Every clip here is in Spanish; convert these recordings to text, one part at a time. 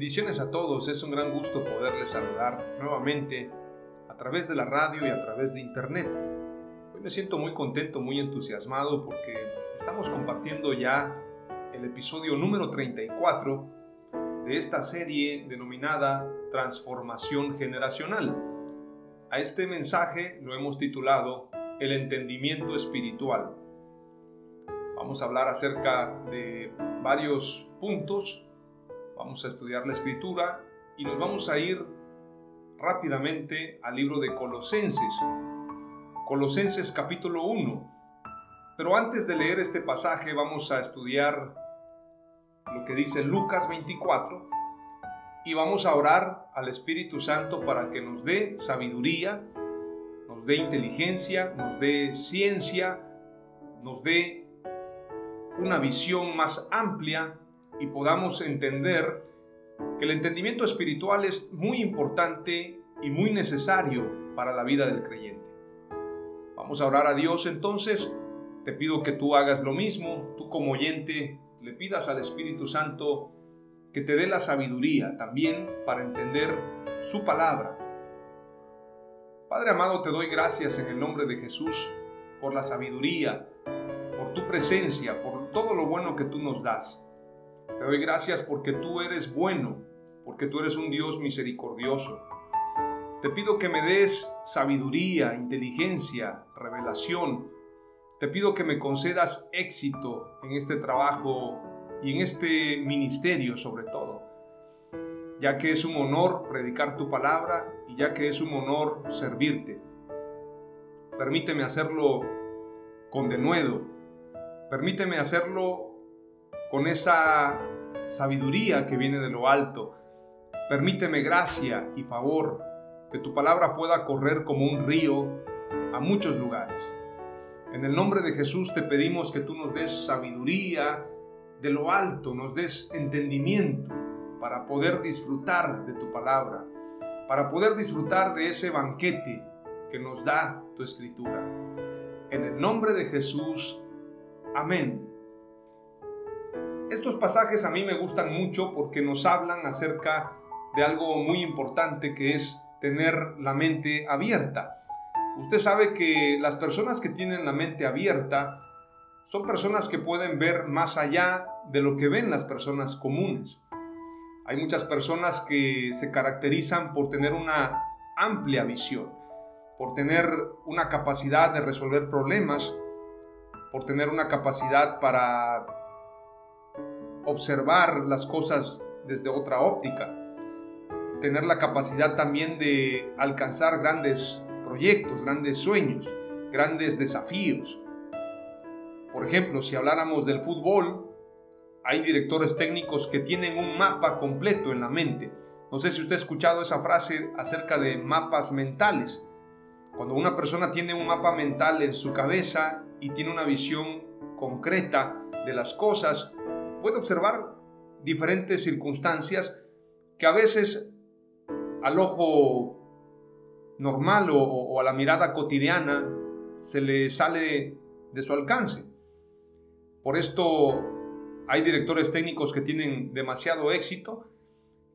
Bendiciones a todos, es un gran gusto poderles saludar nuevamente a través de la radio y a través de internet. Hoy me siento muy contento, muy entusiasmado porque estamos compartiendo ya el episodio número 34 de esta serie denominada Transformación Generacional. A este mensaje lo hemos titulado El entendimiento espiritual. Vamos a hablar acerca de varios puntos Vamos a estudiar la escritura y nos vamos a ir rápidamente al libro de Colosenses. Colosenses capítulo 1. Pero antes de leer este pasaje vamos a estudiar lo que dice Lucas 24 y vamos a orar al Espíritu Santo para que nos dé sabiduría, nos dé inteligencia, nos dé ciencia, nos dé una visión más amplia y podamos entender que el entendimiento espiritual es muy importante y muy necesario para la vida del creyente. Vamos a orar a Dios entonces. Te pido que tú hagas lo mismo, tú como oyente le pidas al Espíritu Santo que te dé la sabiduría también para entender su palabra. Padre amado, te doy gracias en el nombre de Jesús por la sabiduría, por tu presencia, por todo lo bueno que tú nos das. Te doy gracias porque tú eres bueno, porque tú eres un Dios misericordioso. Te pido que me des sabiduría, inteligencia, revelación. Te pido que me concedas éxito en este trabajo y en este ministerio sobre todo, ya que es un honor predicar tu palabra y ya que es un honor servirte. Permíteme hacerlo con denuedo. Permíteme hacerlo con esa sabiduría que viene de lo alto. Permíteme gracia y favor, que tu palabra pueda correr como un río a muchos lugares. En el nombre de Jesús te pedimos que tú nos des sabiduría de lo alto, nos des entendimiento para poder disfrutar de tu palabra, para poder disfrutar de ese banquete que nos da tu escritura. En el nombre de Jesús, amén. Estos pasajes a mí me gustan mucho porque nos hablan acerca de algo muy importante que es tener la mente abierta. Usted sabe que las personas que tienen la mente abierta son personas que pueden ver más allá de lo que ven las personas comunes. Hay muchas personas que se caracterizan por tener una amplia visión, por tener una capacidad de resolver problemas, por tener una capacidad para observar las cosas desde otra óptica, tener la capacidad también de alcanzar grandes proyectos, grandes sueños, grandes desafíos. Por ejemplo, si habláramos del fútbol, hay directores técnicos que tienen un mapa completo en la mente. No sé si usted ha escuchado esa frase acerca de mapas mentales. Cuando una persona tiene un mapa mental en su cabeza y tiene una visión concreta de las cosas, puede observar diferentes circunstancias que a veces al ojo normal o, a la mirada cotidiana se le sale de su alcance. Por esto hay directores técnicos que tienen demasiado éxito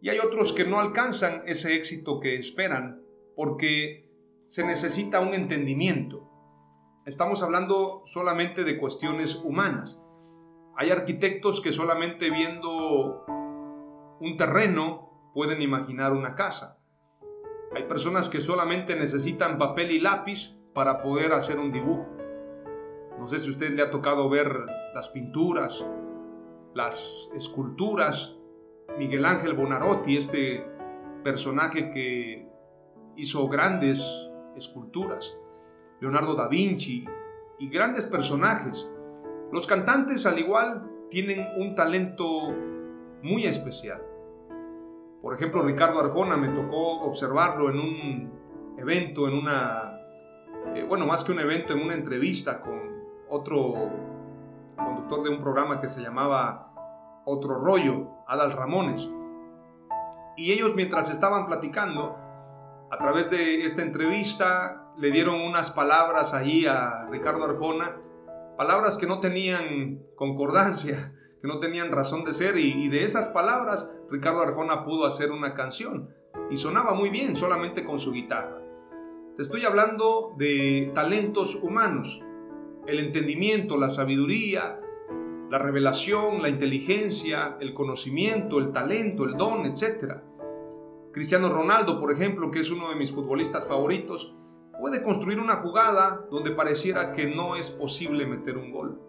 y hay otros que no alcanzan ese éxito que esperan porque se necesita un entendimiento. Estamos hablando solamente de cuestiones humanas. Hay arquitectos que solamente viendo un terreno pueden imaginar una casa. Hay personas que solamente necesitan papel y lápiz para poder hacer un dibujo. No sé si a usted le ha tocado ver las pinturas, las esculturas. Miguel Ángel Bonarotti, este personaje que hizo grandes esculturas. Leonardo da Vinci y grandes personajes. Los cantantes al igual tienen un talento muy especial. Por ejemplo, Ricardo Arjona me tocó observarlo en un evento, en una, eh, bueno, más que un evento, en una entrevista con otro conductor de un programa que se llamaba Otro Rollo, Adal Ramones. Y ellos mientras estaban platicando, a través de esta entrevista, le dieron unas palabras allí a Ricardo Arjona, palabras que no tenían concordancia no tenían razón de ser y, de esas palabras Ricardo Arjona pudo hacer una canción y sonaba muy bien solamente con su guitarra. Te estoy hablando de talentos humanos, el entendimiento, la sabiduría, la revelación, la inteligencia, el conocimiento, el talento, el don, etc. Cristiano Ronaldo, por ejemplo, que es uno de mis futbolistas favoritos, puede construir una jugada donde pareciera que no es posible meter un gol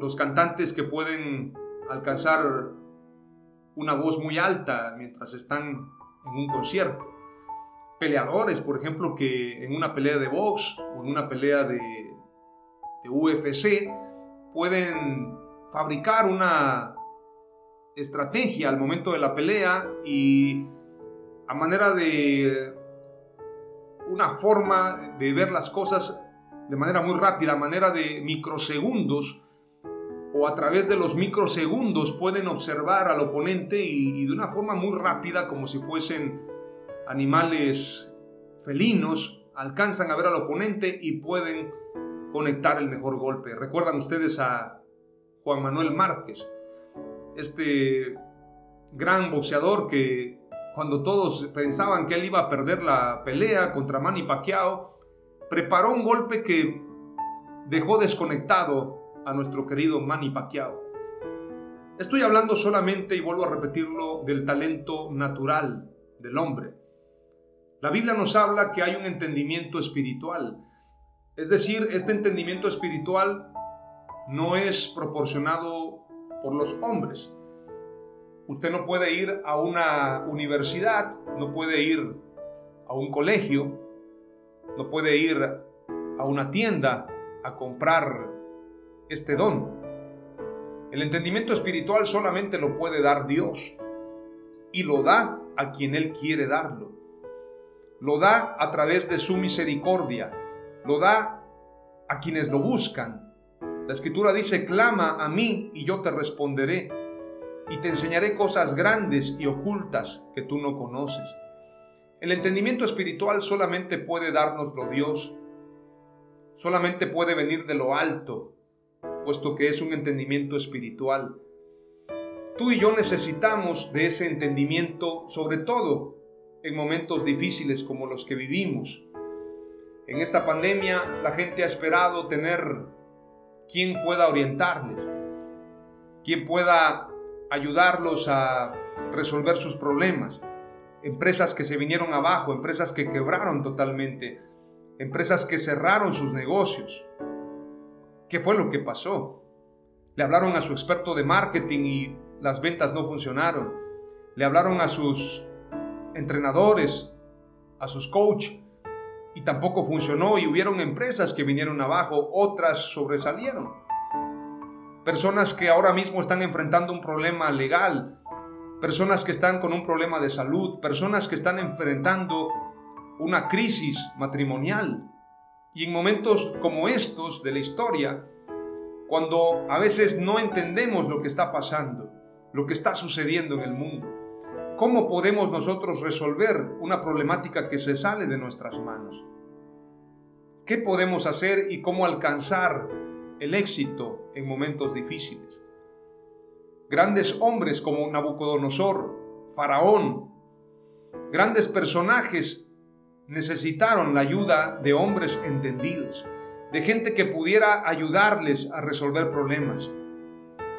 los cantantes que pueden alcanzar una voz muy alta mientras están en un concierto. Peleadores, por ejemplo, que en una pelea de box o en una pelea de, de UFC pueden fabricar una estrategia al momento de la pelea y a manera de una forma de ver las cosas de manera muy rápida, manera de microsegundos, o a través de los microsegundos pueden observar al oponente y, de una forma muy rápida, como si fuesen animales felinos, alcanzan a ver al oponente y pueden conectar el mejor golpe. Recuerdan ustedes a Juan Manuel Márquez, este gran boxeador que cuando todos pensaban que él iba a perder la pelea contra Manny Pacquiao, preparó un golpe que dejó desconectado a nuestro querido Manny Pacquiao. Estoy hablando solamente, y vuelvo a repetirlo, del talento natural del hombre. La Biblia nos habla que hay un entendimiento espiritual. Es decir, este entendimiento espiritual no es proporcionado por los hombres. Usted no puede ir a una universidad, no puede ir a un colegio, no puede ir a una tienda a comprar este don. El entendimiento espiritual solamente lo puede dar Dios y lo da a quien Él quiere darlo. Lo da a través de su misericordia, lo da a quienes lo buscan. La escritura dice, clama a mí y yo te responderé y te enseñaré cosas grandes y ocultas que tú no conoces. El entendimiento espiritual solamente puede dárnoslo Dios, solamente puede venir de lo alto, puesto que es un entendimiento espiritual. Tú y yo necesitamos de ese entendimiento, sobre todo en momentos difíciles como los que vivimos. En esta pandemia la gente ha esperado tener quien pueda orientarles, quien pueda ayudarlos a resolver sus problemas. Empresas que se vinieron abajo, empresas que quebraron totalmente, empresas que cerraron sus negocios. ¿Qué fue lo que pasó? Le hablaron a su experto de marketing y las ventas no funcionaron. Le hablaron a sus entrenadores, a sus coach y tampoco funcionó y hubieron empresas que vinieron abajo, otras sobresalieron. Personas que ahora mismo están enfrentando un problema legal, personas que están con un problema de salud, personas que están enfrentando una crisis matrimonial. Y en momentos como estos de la historia, cuando a veces no entendemos lo que está pasando, lo que está sucediendo en el mundo, ¿cómo podemos nosotros resolver una problemática que se sale de nuestras manos? ¿Qué podemos hacer y cómo alcanzar el éxito en momentos difíciles? Grandes hombres como Nabucodonosor Faraón. Grandes personajes necesitaron la ayuda de hombres entendidos, de gente que pudiera ayudarles a resolver problemas.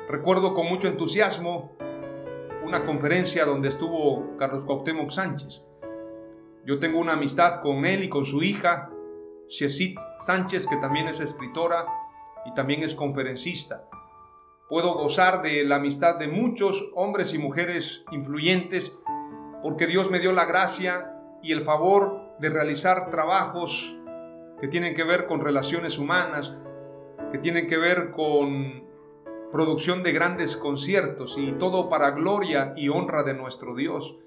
Recuerdo con mucho entusiasmo una conferencia donde estuvo Carlos Cuauhtémoc Sánchez. Yo tengo una amistad con él y con su hija, Shesit Sánchez, que también es escritora y también es conferencista. Puedo gozar de la amistad de muchos hombres y mujeres influyentes porque Dios me dio la gracia y el favor de realizar trabajos que tienen que ver con relaciones humanas, que tienen que ver con producción de grandes conciertos y todo para gloria y honra de nuestro Dios.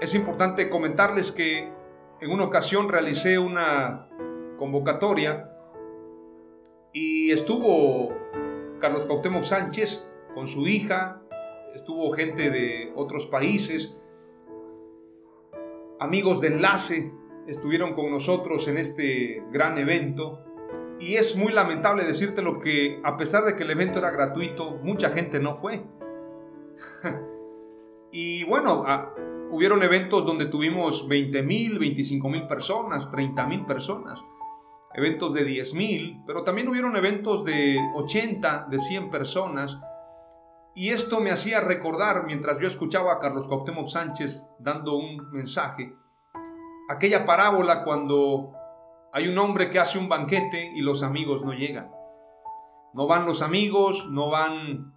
Es importante comentarles que en una ocasión realicé una convocatoria y estuvo Carlos Cuauhtémoc Sánchez con su hija, estuvo gente de otros países, amigos de enlace estuvieron con nosotros en este gran evento y es muy lamentable decirte lo que a pesar de que el evento era gratuito, mucha gente no fue. y bueno, hubieron eventos donde tuvimos 20 mil, 25 mil personas, 30 mil personas eventos de 10.000, pero también hubieron eventos de 80, de 100 personas. Y esto me hacía recordar, mientras yo escuchaba a Carlos Cuauhtémoc Sánchez dando un mensaje, aquella parábola cuando hay un hombre que hace un banquete y los amigos no llegan. No van los amigos, no van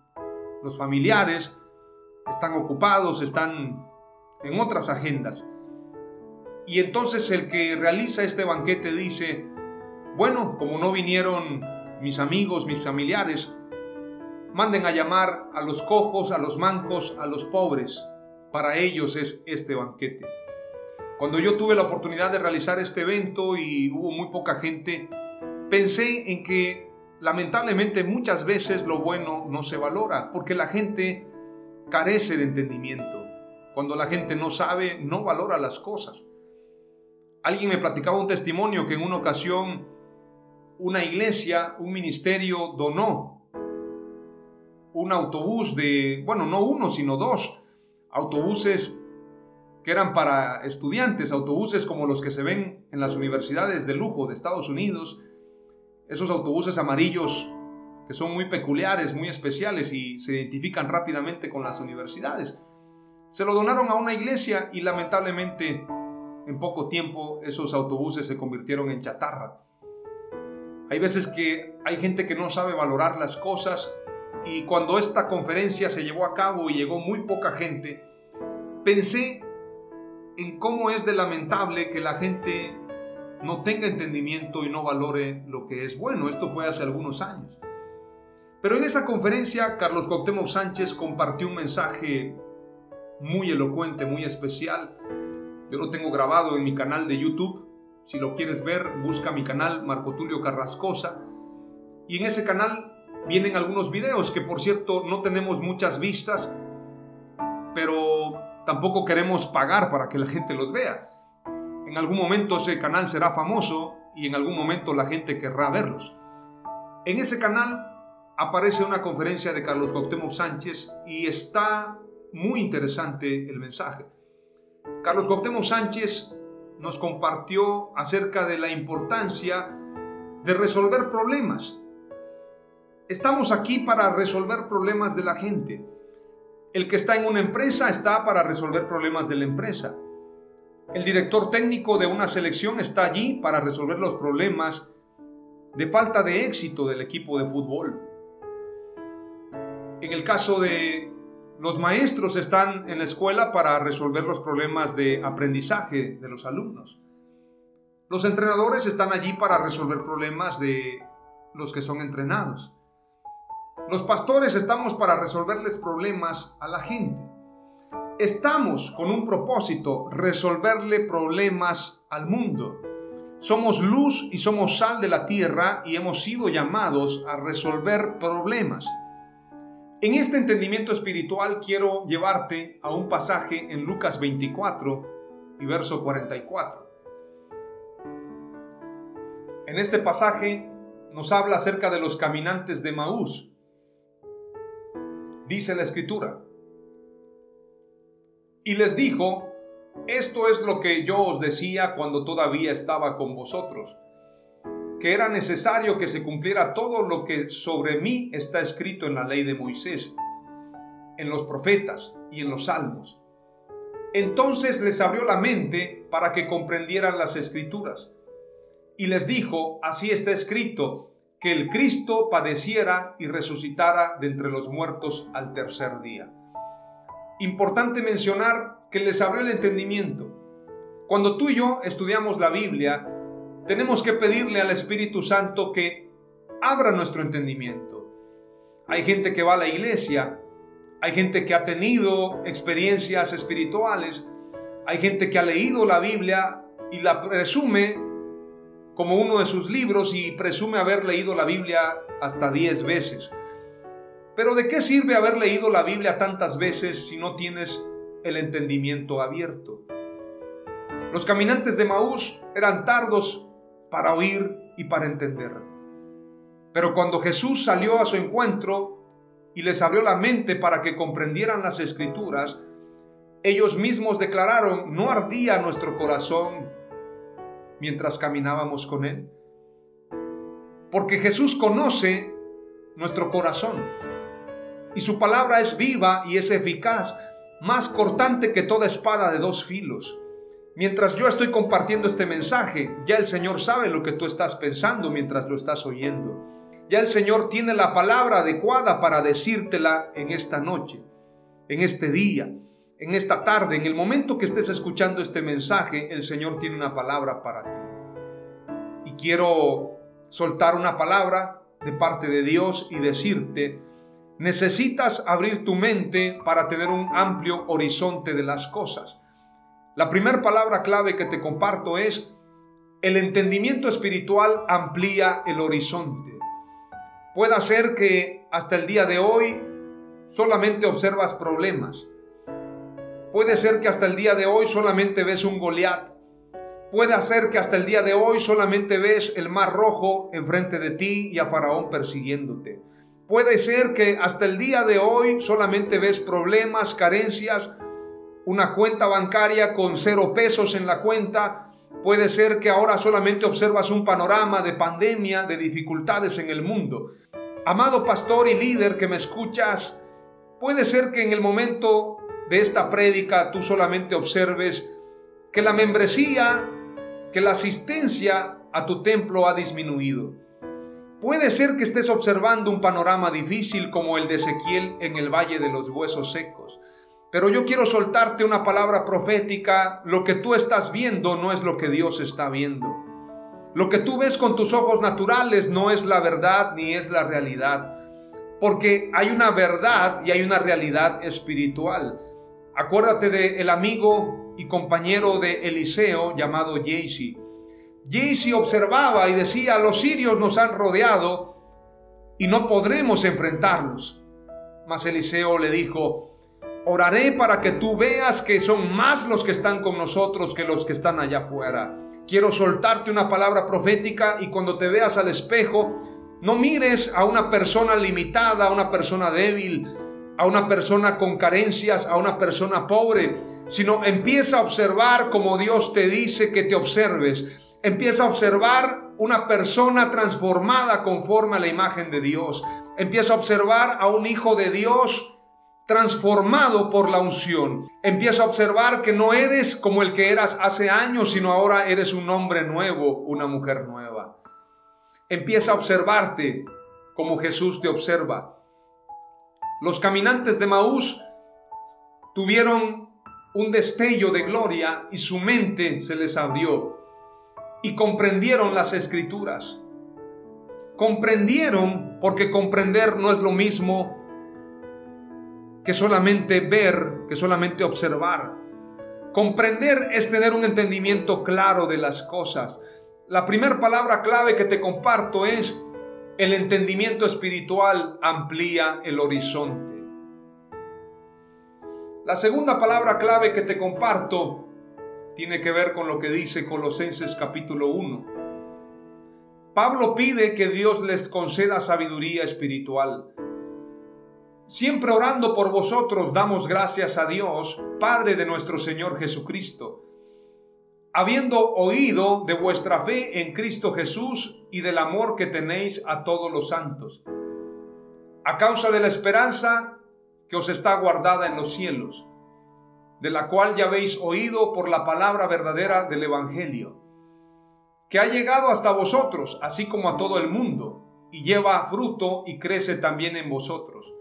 los familiares, están ocupados, están en otras agendas. Y entonces el que realiza este banquete dice, bueno, como no vinieron mis amigos, mis familiares, manden a llamar a los cojos, a los mancos, a los pobres. Para ellos es este banquete. Cuando yo tuve la oportunidad de realizar este evento y hubo muy poca gente, pensé en que lamentablemente muchas veces lo bueno no se valora, porque la gente carece de entendimiento. Cuando la gente no sabe, no valora las cosas. Alguien me platicaba un testimonio que en una ocasión una iglesia, un ministerio donó un autobús de, bueno, no uno, sino dos autobuses que eran para estudiantes, autobuses como los que se ven en las universidades de lujo de Estados Unidos, esos autobuses amarillos que son muy peculiares, muy especiales y se identifican rápidamente con las universidades. Se lo donaron a una iglesia y lamentablemente en poco tiempo esos autobuses se convirtieron en chatarra. Hay veces que hay gente que no sabe valorar las cosas y cuando esta conferencia se llevó a cabo y llegó muy poca gente, pensé en cómo es de lamentable que la gente no tenga entendimiento y no valore lo que es bueno. Esto fue hace algunos años. Pero en esa conferencia, Carlos Cuauhtémoc Sánchez compartió un mensaje muy elocuente, muy especial. Yo lo tengo grabado en mi canal de YouTube si lo quieres ver, busca mi canal Marco Tulio Carrascosa. Y en ese canal vienen algunos videos que por cierto no tenemos muchas vistas, pero tampoco queremos pagar para que la gente los vea. En algún momento ese canal será famoso y en algún momento la gente querrá verlos. En ese canal aparece una conferencia de Carlos Cuauhtémoc Sánchez y está muy interesante el mensaje. Carlos Cuauhtémoc Sánchez nos compartió acerca de la importancia de resolver problemas. Estamos aquí para resolver problemas de la gente. El que está en una empresa está para resolver problemas de la empresa. El director técnico de una selección está allí para resolver los problemas de falta de éxito del equipo de fútbol. En el caso de los maestros están en la escuela para resolver los problemas de aprendizaje de los alumnos. Los entrenadores están allí para resolver problemas de los que son entrenados. Los pastores estamos para resolverles problemas a la gente. Estamos con un propósito, resolverle problemas al mundo. Somos luz y somos sal de la tierra y hemos sido llamados a resolver problemas. En este entendimiento espiritual quiero llevarte a un pasaje en Lucas 24 y verso 44. En este pasaje nos habla acerca de los caminantes de Maús. Dice la escritura, Y les dijo, esto es lo que yo os decía cuando todavía estaba con vosotros, que era necesario que se cumpliera todo lo que sobre mí está escrito en la ley de Moisés, en los profetas y en los salmos. Entonces les abrió la mente para que comprendieran las escrituras. Y les dijo, así está escrito, que el Cristo padeciera y resucitara de entre los muertos al tercer día. Importante mencionar que les abrió el entendimiento. Cuando tú y yo estudiamos la Biblia, tenemos que pedirle al Espíritu Santo que abra nuestro entendimiento. Hay gente que va a la iglesia, hay gente que ha tenido experiencias espirituales, hay gente que ha leído la Biblia y la presume como uno de sus libros y presume haber leído la Biblia hasta 10 veces. Pero ¿de qué sirve haber leído la Biblia tantas veces si no tienes el entendimiento abierto? Los caminantes de Maús eran tardos para oír y para entender. Pero cuando Jesús salió a su encuentro, y les abrió la mente para que comprendieran las escrituras, ellos mismos declararon, no ardía nuestro corazón mientras caminábamos con Él. Porque Jesús conoce nuestro corazón y su palabra es viva y es eficaz, más cortante que toda espada de dos filos. Mientras yo estoy compartiendo este mensaje, ya el Señor sabe lo que tú estás pensando mientras lo estás oyendo. Ya el Señor tiene la palabra adecuada para decírtela en esta noche, en este día, en esta tarde, en el momento que estés escuchando este mensaje, el Señor tiene una palabra para ti. Y quiero soltar una palabra de parte de Dios y decirte, necesitas abrir tu mente para tener un amplio horizonte de las cosas. La primera palabra clave que te comparto es, el entendimiento espiritual amplía el horizonte. Puede ser que hasta el día de hoy solamente observas problemas. Puede ser que hasta el día de hoy solamente ves un Goliat. Puede ser que hasta el día de hoy solamente ves el mar rojo enfrente de ti y a Faraón persiguiéndote. Puede ser que hasta el día de hoy solamente ves problemas, carencias, una cuenta bancaria con cero pesos en la cuenta. Puede ser que ahora solamente observas un panorama de pandemia, de dificultades en el mundo. Amado pastor y líder que me escuchas, puede ser que en el momento de esta prédica tú solamente observes que la membresía, que la asistencia a tu templo ha disminuido. Puede ser que estés observando un panorama difícil como el de Ezequiel en el Valle de los Huesos Secos. Pero yo quiero soltarte una palabra profética. Lo que tú estás viendo no es lo que Dios está viendo. Lo que tú ves con tus ojos naturales no es la verdad ni es la realidad. Porque hay una verdad y hay una realidad espiritual. Acuérdate del el amigo y compañero de Eliseo llamado Jaycee. Jaycee observaba y decía, los sirios nos han rodeado y no podremos enfrentarlos. Mas Eliseo le dijo, oraré para que tú veas que son más los que están con nosotros que los que están allá afuera. Quiero soltarte una palabra profética y cuando te veas al espejo, no mires a una persona limitada, a una persona débil, a una persona con carencias, a una persona pobre, sino empieza a observar como Dios te dice que te observes. Empieza a observar una persona transformada conforme a la imagen de Dios. Empieza a observar a un hijo de Dios transformado por la unción. Empieza a observar que no eres como el que eras hace años, sino ahora eres un hombre nuevo, una mujer nueva. Empieza a observarte como Jesús te observa. Los caminantes de Maús tuvieron un destello de gloria y su mente se les abrió y comprendieron las escrituras. Comprendieron porque comprender no es lo mismo que solamente ver, que solamente observar. Comprender es tener un entendimiento claro de las cosas. La primera palabra clave que te comparto es el entendimiento espiritual amplía el horizonte. La segunda palabra clave que te comparto tiene que ver con lo que dice Colosenses capítulo 1. Pablo pide que Dios les conceda sabiduría espiritual. Siempre orando por vosotros damos gracias a Dios, Padre de nuestro Señor Jesucristo, habiendo oído de vuestra fe en Cristo Jesús y del amor que tenéis a todos los santos, a causa de la esperanza que os está guardada en los cielos, de la cual ya habéis oído por la palabra verdadera del Evangelio, que ha llegado hasta vosotros, así como a todo el mundo, y lleva fruto y crece también en vosotros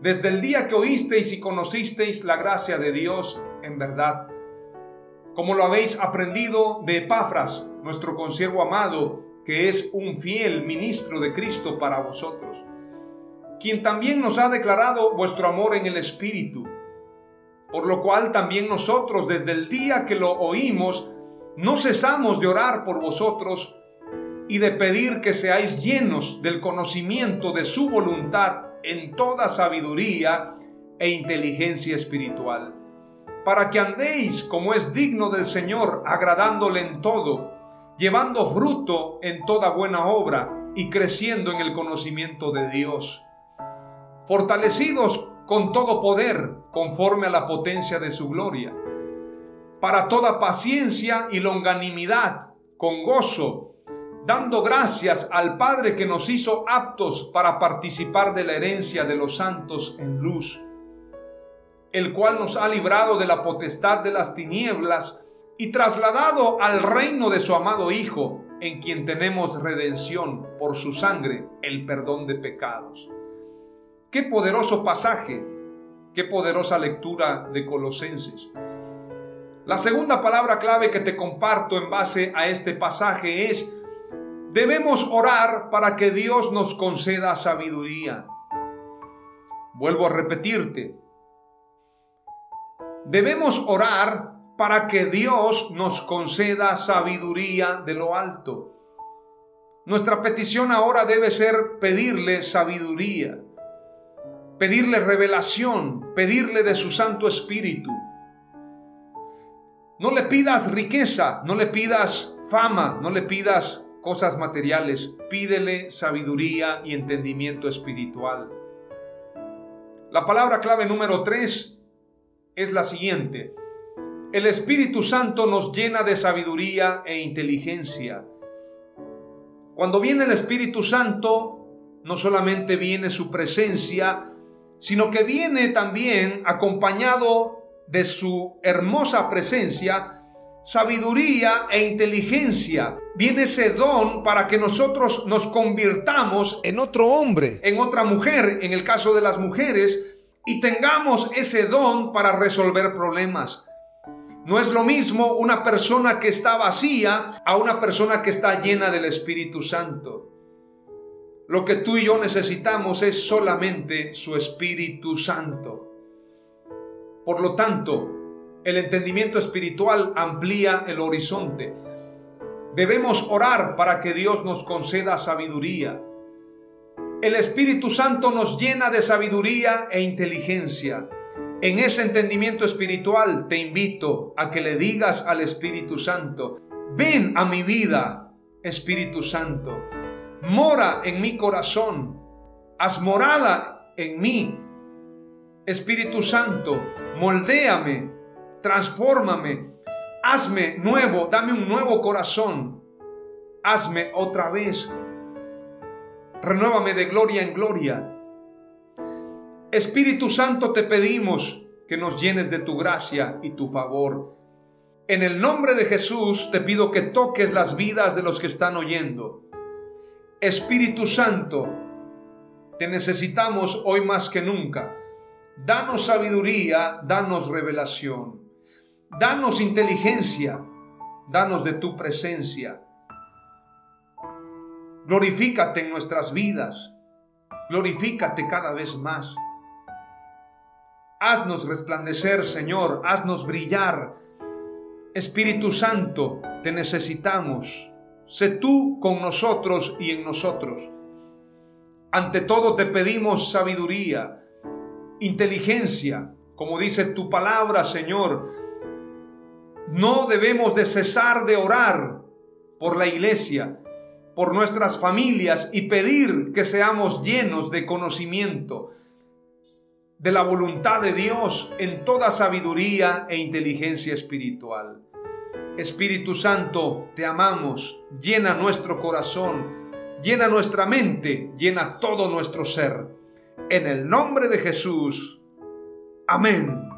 desde el día que oísteis y conocisteis la gracia de Dios en verdad, como lo habéis aprendido de Epafras, nuestro consiervo amado, que es un fiel ministro de Cristo para vosotros, quien también nos ha declarado vuestro amor en el Espíritu, por lo cual también nosotros desde el día que lo oímos, no cesamos de orar por vosotros y de pedir que seáis llenos del conocimiento de su voluntad en toda sabiduría e inteligencia espiritual, para que andéis como es digno del Señor, agradándole en todo, llevando fruto en toda buena obra y creciendo en el conocimiento de Dios, fortalecidos con todo poder conforme a la potencia de su gloria, para toda paciencia y longanimidad, con gozo, dando gracias al Padre que nos hizo aptos para participar de la herencia de los santos en luz, el cual nos ha librado de la potestad de las tinieblas y trasladado al reino de su amado Hijo, en quien tenemos redención por su sangre, el perdón de pecados. Qué poderoso pasaje, qué poderosa lectura de Colosenses. La segunda palabra clave que te comparto en base a este pasaje es Debemos orar para que Dios nos conceda sabiduría. Vuelvo a repetirte. Debemos orar para que Dios nos conceda sabiduría de lo alto. Nuestra petición ahora debe ser pedirle sabiduría, pedirle revelación, pedirle de su Santo Espíritu. No le pidas riqueza, no le pidas fama, no le pidas cosas materiales, pídele sabiduría y entendimiento espiritual. La palabra clave número 3 es la siguiente. El Espíritu Santo nos llena de sabiduría e inteligencia. Cuando viene el Espíritu Santo, no solamente viene su presencia, sino que viene también acompañado de su hermosa presencia sabiduría e inteligencia. Viene ese don para que nosotros nos convirtamos en otro hombre, en otra mujer, en el caso de las mujeres, y tengamos ese don para resolver problemas. No es lo mismo una persona que está vacía a una persona que está llena del Espíritu Santo. Lo que tú y yo necesitamos es solamente su Espíritu Santo. Por lo tanto, el entendimiento espiritual amplía el horizonte. Debemos orar para que Dios nos conceda sabiduría. El Espíritu Santo nos llena de sabiduría e inteligencia. En ese entendimiento espiritual te invito a que le digas al Espíritu Santo, ven a mi vida, Espíritu Santo, mora en mi corazón, haz morada en mí. Espíritu Santo, moldéame, transfórmame, hazme nuevo, dame un nuevo corazón, hazme otra vez, renuévame de gloria en gloria. Espíritu Santo, te pedimos que nos llenes de tu gracia y tu favor. En el nombre de Jesús te pido que toques las vidas de los que están oyendo. Espíritu Santo, te necesitamos hoy más que nunca. Danos sabiduría, danos revelación. Danos inteligencia, danos de tu presencia. Glorifícate en nuestras vidas, glorifícate cada vez más. Haznos resplandecer, Señor, haznos brillar. Espíritu Santo, te necesitamos. Sé tú con nosotros y en nosotros. Ante todo te pedimos sabiduría, inteligencia, como dice tu palabra, Señor, no debemos de cesar de orar por la iglesia, por nuestras familias y pedir que seamos llenos de conocimiento, de la voluntad de Dios en toda sabiduría e inteligencia espiritual. Espíritu Santo, te amamos, llena nuestro corazón, llena nuestra mente, llena todo nuestro ser. En el nombre de Jesús. Amén.